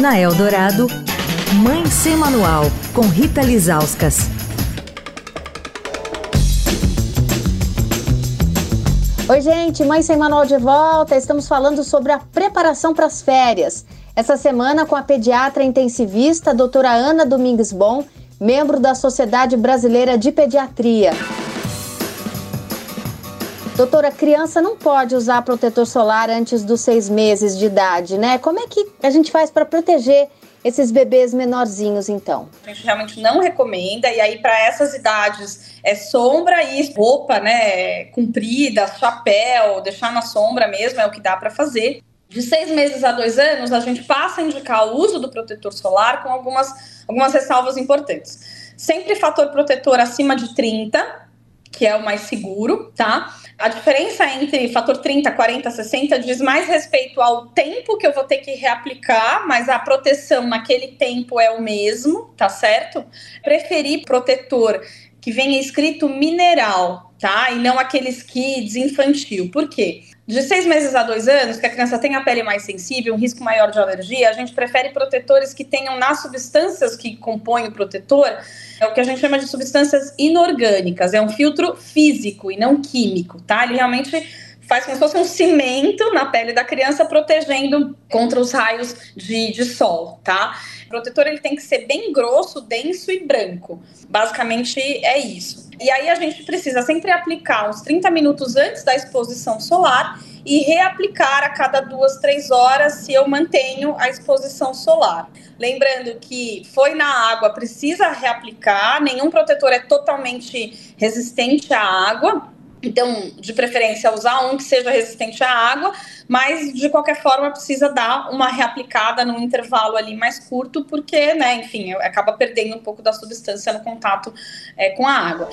Na Eldorado, Mãe Sem Manual, com Rita Lizauskas. Oi, gente, Mãe Sem Manual de volta. Estamos falando sobre a preparação para as férias. Essa semana com a pediatra intensivista, doutora Ana Domingues Bom, membro da Sociedade Brasileira de Pediatria. Doutora, criança não pode usar protetor solar antes dos seis meses de idade, né? Como é que a gente faz para proteger esses bebês menorzinhos, então? A gente realmente não recomenda, e aí para essas idades é sombra e roupa, né, comprida, chapéu, deixar na sombra mesmo é o que dá para fazer. De seis meses a dois anos, a gente passa a indicar o uso do protetor solar com algumas, algumas ressalvas importantes. Sempre fator protetor acima de 30, que é o mais seguro, tá? A diferença entre fator 30, 40, 60 diz mais respeito ao tempo que eu vou ter que reaplicar, mas a proteção naquele tempo é o mesmo, tá certo? Preferir protetor que venha escrito mineral, tá? E não aqueles kits infantil. Por quê? De seis meses a dois anos, que a criança tem a pele mais sensível, um risco maior de alergia, a gente prefere protetores que tenham nas substâncias que compõem o protetor é o que a gente chama de substâncias inorgânicas. É um filtro físico e não químico, tá? Ele realmente faz como se fosse um cimento na pele da criança, protegendo contra os raios de, de sol, tá? O protetor ele tem que ser bem grosso, denso e branco. Basicamente é isso. E aí a gente precisa sempre aplicar uns 30 minutos antes da exposição solar e reaplicar a cada duas, três horas se eu mantenho a exposição solar. Lembrando que foi na água, precisa reaplicar, nenhum protetor é totalmente resistente à água. Então, de preferência, usar um que seja resistente à água, mas de qualquer forma precisa dar uma reaplicada num intervalo ali mais curto, porque, né, enfim, acaba perdendo um pouco da substância no contato é, com a água.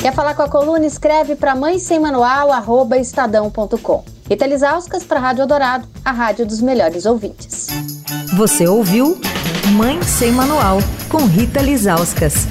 Quer falar com a coluna? Escreve para mãe sem manual, arroba estadão.com. Rita Lisauskas para a Rádio Dourado, a rádio dos melhores ouvintes. Você ouviu Mãe Sem Manual, com Rita Lisauskas.